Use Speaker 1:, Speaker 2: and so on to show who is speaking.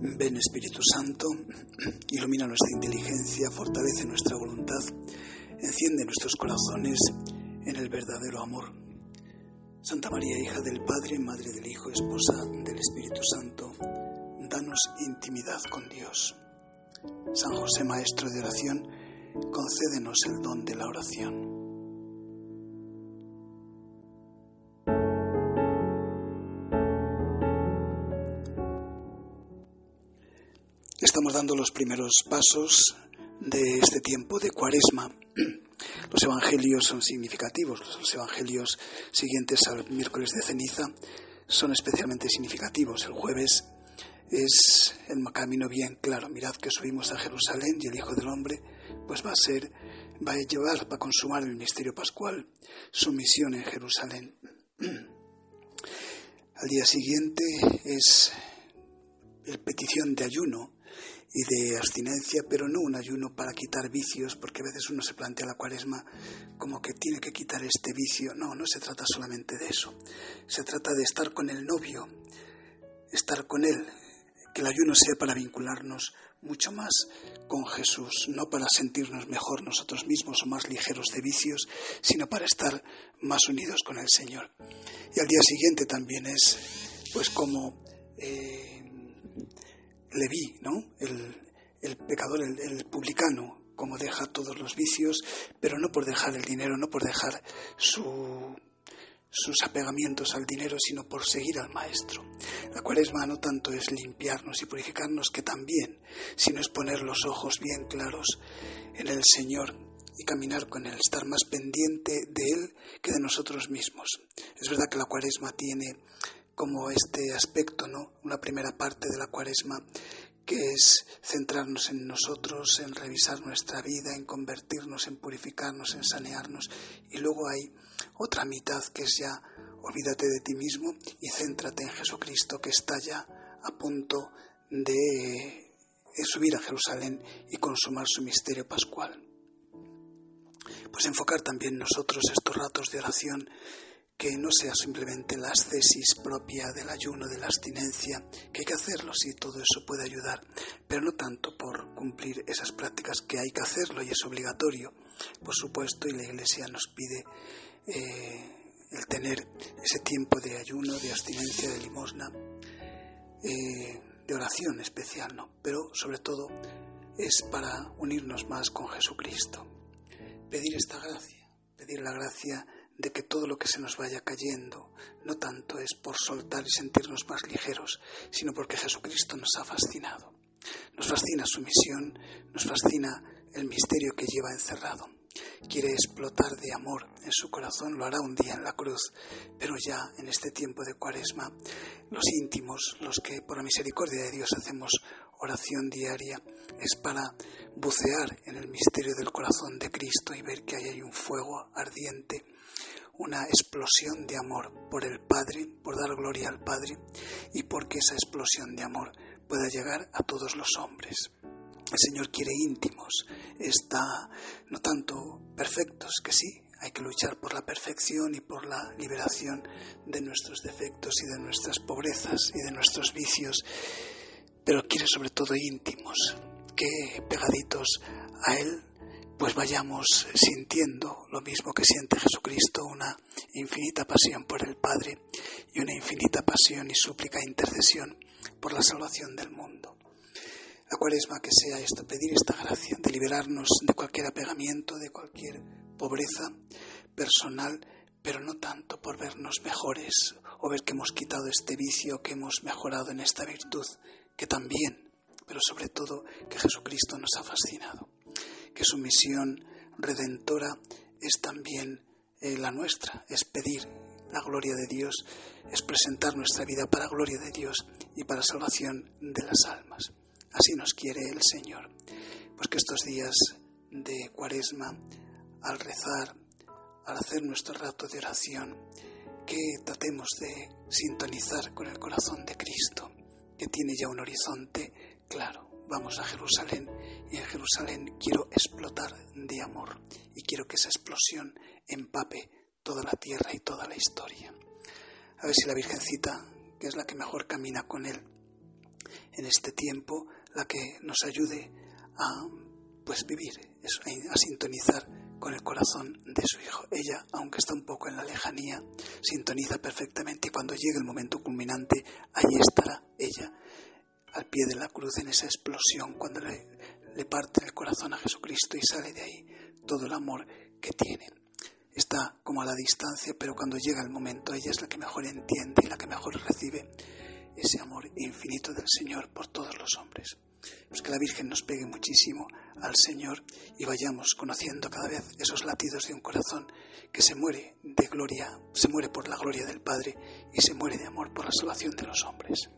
Speaker 1: Ven Espíritu Santo, ilumina nuestra inteligencia, fortalece nuestra voluntad, enciende nuestros corazones en el verdadero amor. Santa María, hija del Padre, Madre del Hijo, esposa del Espíritu Santo, danos intimidad con Dios. San José, Maestro de oración, concédenos el don de la oración. Estamos dando los primeros pasos de este tiempo de cuaresma. Los evangelios son significativos, los evangelios siguientes al miércoles de ceniza son especialmente significativos. El jueves es el camino bien claro. Mirad que subimos a Jerusalén y el Hijo del Hombre pues va a ser, va a llevar, va a consumar el misterio pascual, su misión en Jerusalén. Al día siguiente es el petición de ayuno y de abstinencia, pero no un ayuno para quitar vicios, porque a veces uno se plantea la cuaresma como que tiene que quitar este vicio. No, no se trata solamente de eso. Se trata de estar con el novio, estar con él, que el ayuno sea para vincularnos mucho más con Jesús, no para sentirnos mejor nosotros mismos o más ligeros de vicios, sino para estar más unidos con el Señor. Y al día siguiente también es, pues como... Eh, Leví, ¿no? El, pecador, el, publicano, como deja todos los vicios, pero no por dejar el dinero, no por dejar su, sus apegamientos al dinero, sino por seguir al Maestro. La cuaresma no tanto es limpiarnos y purificarnos, que también, sino es poner los ojos bien claros en el Señor y caminar con Él, estar más pendiente de Él que de nosotros mismos. Es verdad que la cuaresma tiene como este aspecto, ¿no? Una primera parte de la cuaresma que es centrarnos en nosotros, en revisar nuestra vida, en convertirnos, en purificarnos, en sanearnos. Y luego hay otra mitad que es ya olvídate de ti mismo y céntrate en Jesucristo que está ya a punto de subir a Jerusalén y consumar su misterio pascual. Pues enfocar también nosotros estos ratos de oración que no sea simplemente la ascesis propia del ayuno, de la abstinencia, que hay que hacerlo, sí, todo eso puede ayudar, pero no tanto por cumplir esas prácticas que hay que hacerlo y es obligatorio, por supuesto, y la Iglesia nos pide eh, el tener ese tiempo de ayuno, de abstinencia, de limosna, eh, de oración especial, ¿no? Pero sobre todo es para unirnos más con Jesucristo, pedir esta gracia, pedir la gracia de que todo lo que se nos vaya cayendo no tanto es por soltar y sentirnos más ligeros, sino porque Jesucristo nos ha fascinado. Nos fascina su misión, nos fascina el misterio que lleva encerrado. Quiere explotar de amor en su corazón, lo hará un día en la cruz, pero ya en este tiempo de cuaresma, los íntimos, los que por la misericordia de Dios hacemos oración diaria, es para bucear en el misterio del corazón de Cristo y ver que ahí hay un fuego ardiente una explosión de amor por el Padre, por dar gloria al Padre y porque esa explosión de amor pueda llegar a todos los hombres. El Señor quiere íntimos, está no tanto perfectos, que sí, hay que luchar por la perfección y por la liberación de nuestros defectos y de nuestras pobrezas y de nuestros vicios, pero quiere sobre todo íntimos, que pegaditos a Él pues vayamos sintiendo lo mismo que siente Jesucristo, una infinita pasión por el Padre y una infinita pasión y súplica e intercesión por la salvación del mundo. La cuaresma que sea esto, pedir esta gracia de liberarnos de cualquier apegamiento, de cualquier pobreza personal, pero no tanto por vernos mejores o ver que hemos quitado este vicio, que hemos mejorado en esta virtud, que también, pero sobre todo que Jesucristo nos ha fascinado que su misión redentora es también eh, la nuestra, es pedir la gloria de Dios, es presentar nuestra vida para gloria de Dios y para salvación de las almas. Así nos quiere el Señor. Pues que estos días de cuaresma, al rezar, al hacer nuestro rato de oración, que tratemos de sintonizar con el corazón de Cristo, que tiene ya un horizonte claro vamos a Jerusalén y en Jerusalén quiero explotar de amor y quiero que esa explosión empape toda la tierra y toda la historia. A ver si la Virgencita, que es la que mejor camina con Él, en este tiempo la que nos ayude a pues vivir, a sintonizar con el corazón de su hijo. Ella, aunque está un poco en la lejanía, sintoniza perfectamente y cuando llegue el momento culminante, allí estará ella al pie de la cruz en esa explosión, cuando le, le parte el corazón a Jesucristo y sale de ahí todo el amor que tiene. Está como a la distancia, pero cuando llega el momento, ella es la que mejor entiende y la que mejor recibe ese amor infinito del Señor por todos los hombres. Pues que la Virgen nos pegue muchísimo al Señor y vayamos conociendo cada vez esos latidos de un corazón que se muere de gloria, se muere por la gloria del Padre y se muere de amor por la salvación de los hombres.